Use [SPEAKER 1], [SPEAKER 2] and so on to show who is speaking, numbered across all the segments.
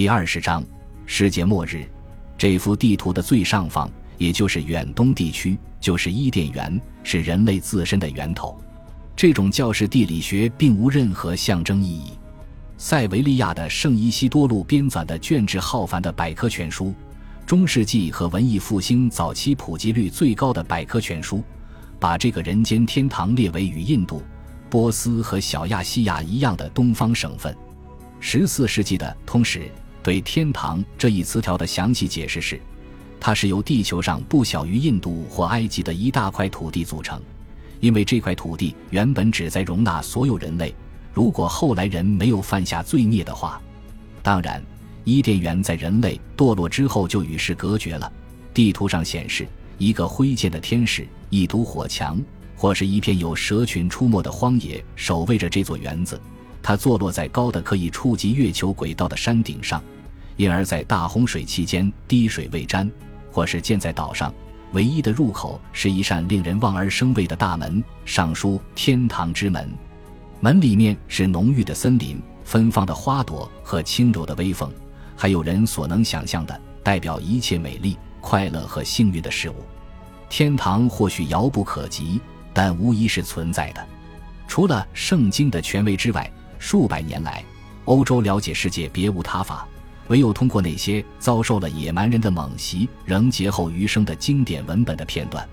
[SPEAKER 1] 第二十章，世界末日。这幅地图的最上方，也就是远东地区，就是伊甸园，是人类自身的源头。这种教士地理学并无任何象征意义。塞维利亚的圣伊西多禄编纂的卷帙浩繁的百科全书，中世纪和文艺复兴早期普及率最高的百科全书，把这个人间天堂列为与印度、波斯和小亚细亚一样的东方省份。十四世纪的通史对“天堂”这一词条的详细解释是：它是由地球上不小于印度或埃及的一大块土地组成，因为这块土地原本旨在容纳所有人类。如果后来人没有犯下罪孽的话，当然，伊甸园在人类堕落之后就与世隔绝了。地图上显示，一个挥剑的天使、一堵火墙，或是一片有蛇群出没的荒野，守卫着这座园子。它坐落在高的可以触及月球轨道的山顶上，因而，在大洪水期间滴水未沾；或是建在岛上，唯一的入口是一扇令人望而生畏的大门，上书“天堂之门”。门里面是浓郁的森林、芬芳的花朵和轻柔的微风，还有人所能想象的代表一切美丽、快乐和幸运的事物。天堂或许遥不可及，但无疑是存在的。除了圣经的权威之外，数百年来，欧洲了解世界别无他法，唯有通过那些遭受了野蛮人的猛袭仍劫后余生的经典文本的片段。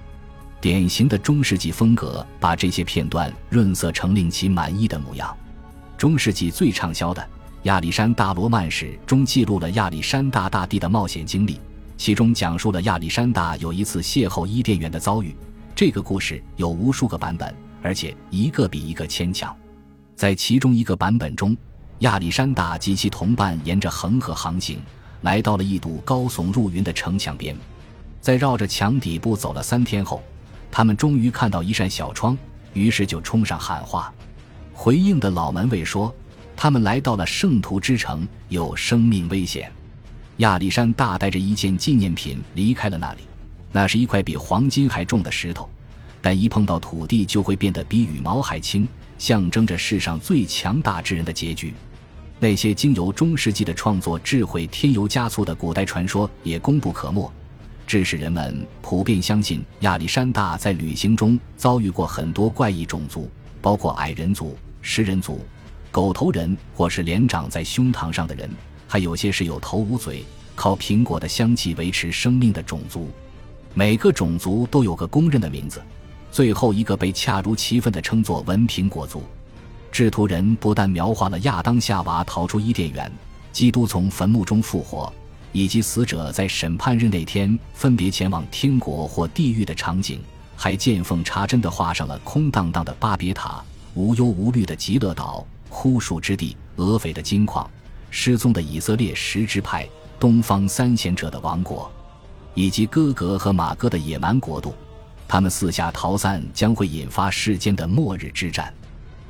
[SPEAKER 1] 典型的中世纪风格，把这些片段润色成令其满意的模样。中世纪最畅销的《亚历山大罗曼史》中记录了亚历山大大帝的冒险经历，其中讲述了亚历山大有一次邂逅伊甸园的遭遇。这个故事有无数个版本，而且一个比一个牵强。在其中一个版本中，亚历山大及其同伴沿着恒河航行，来到了一堵高耸入云的城墙边，在绕着墙底部走了三天后。他们终于看到一扇小窗，于是就冲上喊话。回应的老门卫说：“他们来到了圣徒之城，有生命危险。”亚历山大带着一件纪念品离开了那里，那是一块比黄金还重的石头，但一碰到土地就会变得比羽毛还轻，象征着世上最强大之人的结局。那些经由中世纪的创作智慧添油加醋的古代传说也功不可没。致使人们普遍相信亚历山大在旅行中遭遇过很多怪异种族，包括矮人族、食人族、狗头人，或是脸长在胸膛上的人，还有些是有头无嘴、靠苹果的香气维持生命的种族。每个种族都有个公认的名字，最后一个被恰如其分地称作文苹果族。制图人不但描画了亚当夏娃逃出伊甸园，基督从坟墓中复活。以及死者在审判日那天分别前往天国或地狱的场景，还见缝插针地画上了空荡荡的巴别塔、无忧无虑的极乐岛、枯树之地、俄斐的金矿、失踪的以色列十支派、东方三贤者的王国，以及哥格和马哥的野蛮国度。他们四下逃散将会引发世间的末日之战。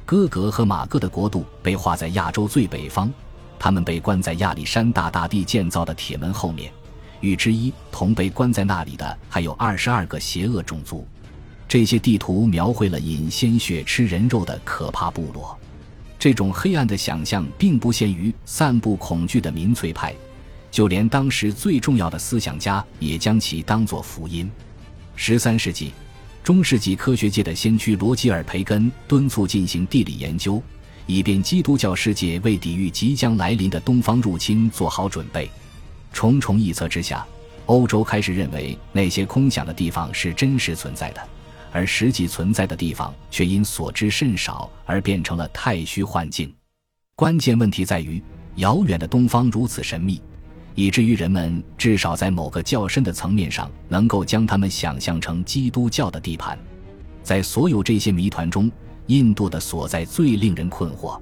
[SPEAKER 1] 哥格和马哥的国度被划在亚洲最北方。他们被关在亚历山大大帝建造的铁门后面，与之一同被关在那里的还有二十二个邪恶种族。这些地图描绘了饮鲜血、吃人肉的可怕部落。这种黑暗的想象并不限于散布恐惧的民粹派，就连当时最重要的思想家也将其当作福音。十三世纪，中世纪科学界的先驱罗吉尔·培根敦促进行地理研究。以便基督教世界为抵御即将来临的东方入侵做好准备。重重臆测之下，欧洲开始认为那些空想的地方是真实存在的，而实际存在的地方却因所知甚少而变成了太虚幻境。关键问题在于，遥远的东方如此神秘，以至于人们至少在某个较深的层面上能够将他们想象成基督教的地盘。在所有这些谜团中，印度的所在最令人困惑，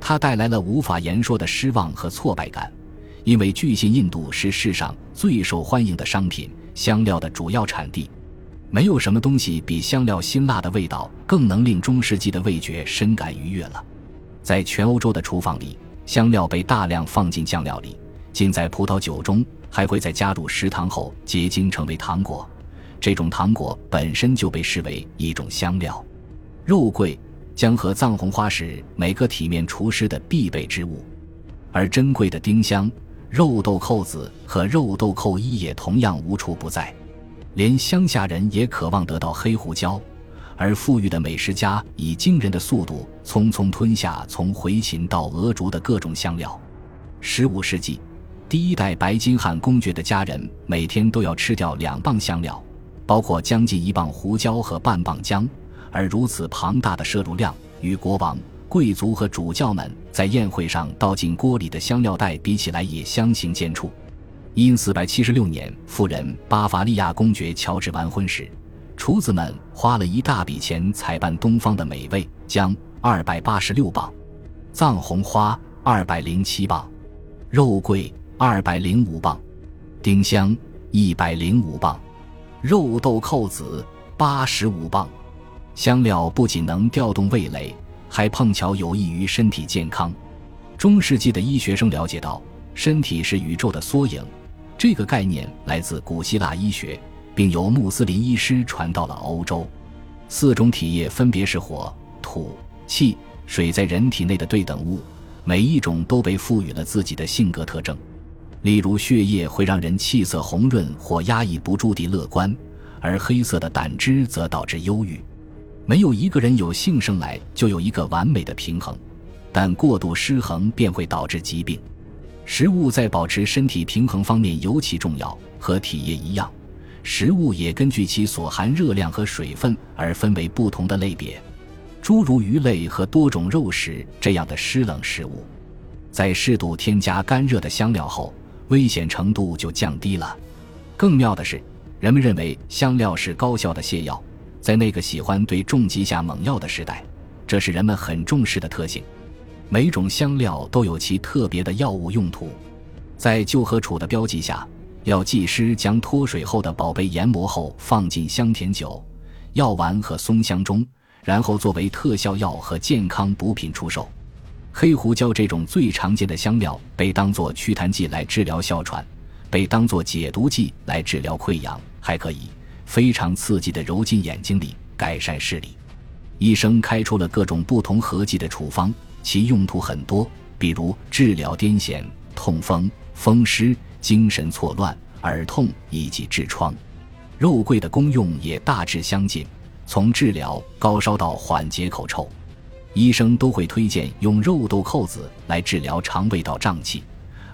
[SPEAKER 1] 它带来了无法言说的失望和挫败感，因为据信印度是世上最受欢迎的商品——香料的主要产地。没有什么东西比香料辛辣的味道更能令中世纪的味觉深感愉悦了。在全欧洲的厨房里，香料被大量放进酱料里，浸在葡萄酒中，还会在加入食糖后结晶成为糖果。这种糖果本身就被视为一种香料。肉桂将和藏红花是每个体面厨师的必备之物，而珍贵的丁香、肉豆蔻子和肉豆蔻衣也同样无处不在。连乡下人也渴望得到黑胡椒，而富裕的美食家以惊人的速度匆匆吞下从回秦到俄族的各种香料。十五世纪，第一代白金汉公爵的家人每天都要吃掉两磅香料，包括将近一磅胡椒和半磅姜。而如此庞大的摄入量，与国王、贵族和主教们在宴会上倒进锅里的香料袋比起来，也相形见绌。因四百七十六年，夫人巴伐利亚公爵乔治完婚时，厨子们花了一大笔钱采办东方的美味：姜二百八十六磅，藏红花二百零七磅，肉桂二百零五磅，丁香一百零五磅，肉豆蔻子八十五磅。香料不仅能调动味蕾，还碰巧有益于身体健康。中世纪的医学生了解到，身体是宇宙的缩影。这个概念来自古希腊医学，并由穆斯林医师传到了欧洲。四种体液分别是火、土、气、水，在人体内的对等物，每一种都被赋予了自己的性格特征。例如，血液会让人气色红润或压抑不住地乐观，而黑色的胆汁则导致忧郁。没有一个人有性生来就有一个完美的平衡，但过度失衡便会导致疾病。食物在保持身体平衡方面尤其重要，和体液一样，食物也根据其所含热量和水分而分为不同的类别。诸如鱼类和多种肉食这样的湿冷食物，在适度添加干热的香料后，危险程度就降低了。更妙的是，人们认为香料是高效的泻药，在那个喜欢对重疾下猛药的时代，这是人们很重视的特性。每种香料都有其特别的药物用途，在旧和楚的标记下，药剂师将脱水后的宝贝研磨后放进香甜酒、药丸和松香中，然后作为特效药和健康补品出售。黑胡椒这种最常见的香料被当作祛痰剂来治疗哮喘，被当作解毒剂来治疗溃疡，还可以非常刺激地揉进眼睛里改善视力。医生开出了各种不同合剂的处方。其用途很多，比如治疗癫痫、痛风、风湿、精神错乱、耳痛以及痔疮。肉桂的功用也大致相近，从治疗高烧到缓解口臭。医生都会推荐用肉豆蔻子来治疗肠胃道胀气，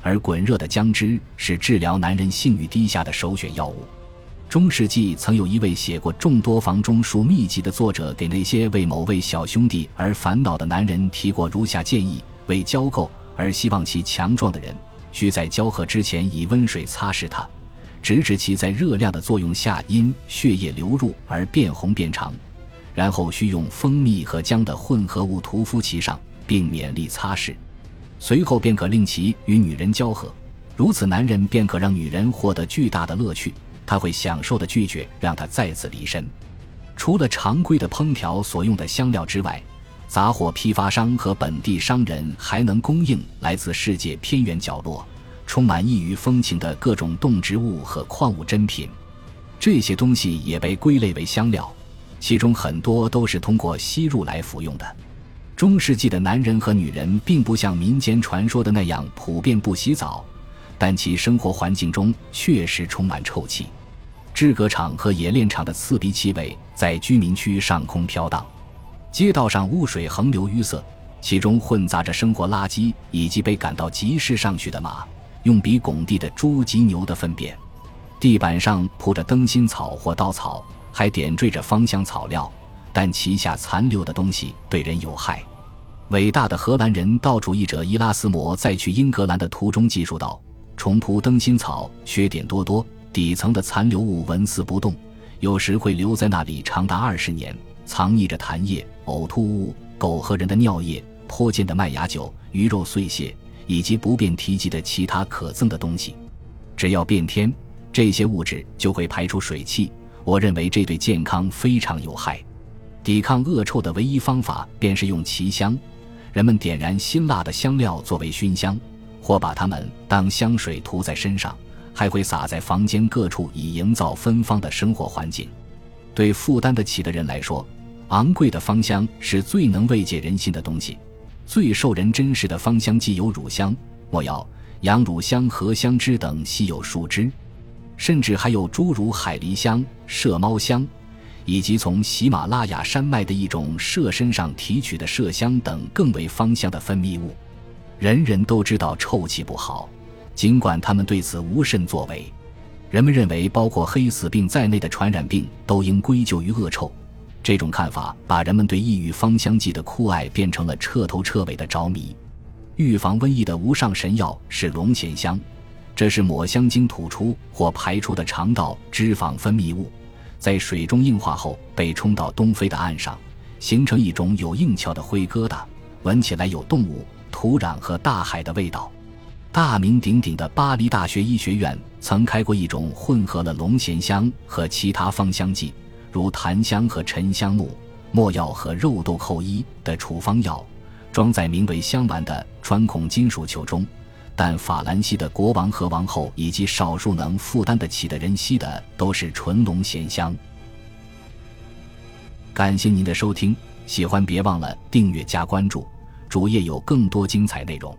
[SPEAKER 1] 而滚热的姜汁是治疗男人性欲低下的首选药物。中世纪曾有一位写过众多房中术秘籍的作者，给那些为某位小兄弟而烦恼的男人提过如下建议：为交媾而希望其强壮的人，需在交合之前以温水擦拭它，直至其在热量的作用下因血液流入而变红变长，然后需用蜂蜜和姜的混合物涂敷其上，并勉力擦拭，随后便可令其与女人交合，如此男人便可让女人获得巨大的乐趣。他会享受的拒绝让他再次离身。除了常规的烹调所用的香料之外，杂货批发商和本地商人还能供应来自世界偏远角落、充满异域风情的各种动植物和矿物珍品。这些东西也被归类为香料，其中很多都是通过吸入来服用的。中世纪的男人和女人并不像民间传说的那样普遍不洗澡。但其生活环境中确实充满臭气，制革厂和冶炼厂的刺鼻气味在居民区上空飘荡，街道上污水横流淤塞，其中混杂着生活垃圾以及被赶到集市上去的马、用鼻拱地的猪及牛的粪便，地板上铺着灯芯草或稻草，还点缀着芳香草料，但其下残留的东西对人有害。伟大的荷兰人道主义者伊拉斯谟在去英格兰的途中记述道。重铺灯芯草，缺点多多，底层的残留物纹丝不动，有时会留在那里长达二十年，藏匿着痰液、呕吐物、狗和人的尿液、泼溅的麦芽酒、鱼肉碎屑，以及不便提及的其他可憎的东西。只要变天，这些物质就会排出水汽。我认为这对健康非常有害。抵抗恶臭的唯一方法便是用奇香，人们点燃辛辣的香料作为熏香。或把它们当香水涂在身上，还会洒在房间各处，以营造芬芳的生活环境。对负担得起的人来说，昂贵的芳香是最能慰藉人心的东西。最受人珍视的芳香既有乳香、没药、羊乳香、荷香脂等稀有树枝，甚至还有诸如海狸香、麝猫香，以及从喜马拉雅山脉的一种麝身上提取的麝香等更为芳香的分泌物。人人都知道臭气不好，尽管他们对此无甚作为。人们认为，包括黑死病在内的传染病都应归咎于恶臭。这种看法把人们对异域芳香剂的酷爱变成了彻头彻尾的着迷。预防瘟疫的无上神药是龙涎香，这是抹香鲸吐出或排出的肠道脂肪分泌物，在水中硬化后被冲到东非的岸上，形成一种有硬壳的灰疙瘩，闻起来有动物。土壤和大海的味道。大名鼎鼎的巴黎大学医学院曾开过一种混合了龙涎香和其他芳香剂，如檀香和沉香木、没药和肉豆蔻衣的处方药，装在名为“香丸”的穿孔金属球中。但法兰西的国王和王后以及少数能负担得起的人吸的都是纯龙涎香。感谢您的收听，喜欢别忘了订阅加关注。主页有更多精彩内容。